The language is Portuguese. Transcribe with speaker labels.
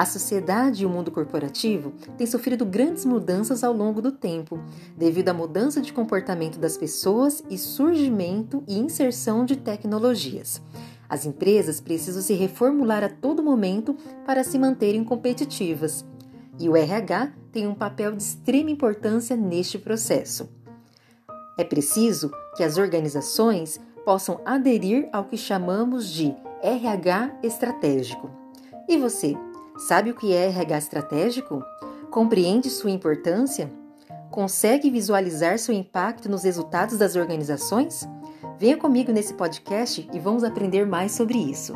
Speaker 1: A sociedade e o mundo corporativo têm sofrido grandes mudanças ao longo do tempo, devido à mudança de comportamento das pessoas e surgimento e inserção de tecnologias. As empresas precisam se reformular a todo momento para se manterem competitivas. E o RH tem um papel de extrema importância neste processo. É preciso que as organizações possam aderir ao que chamamos de RH estratégico. E você, sabe o que é RH estratégico? Compreende sua importância? Consegue visualizar seu impacto nos resultados das organizações? Venha comigo nesse podcast e vamos aprender mais sobre isso.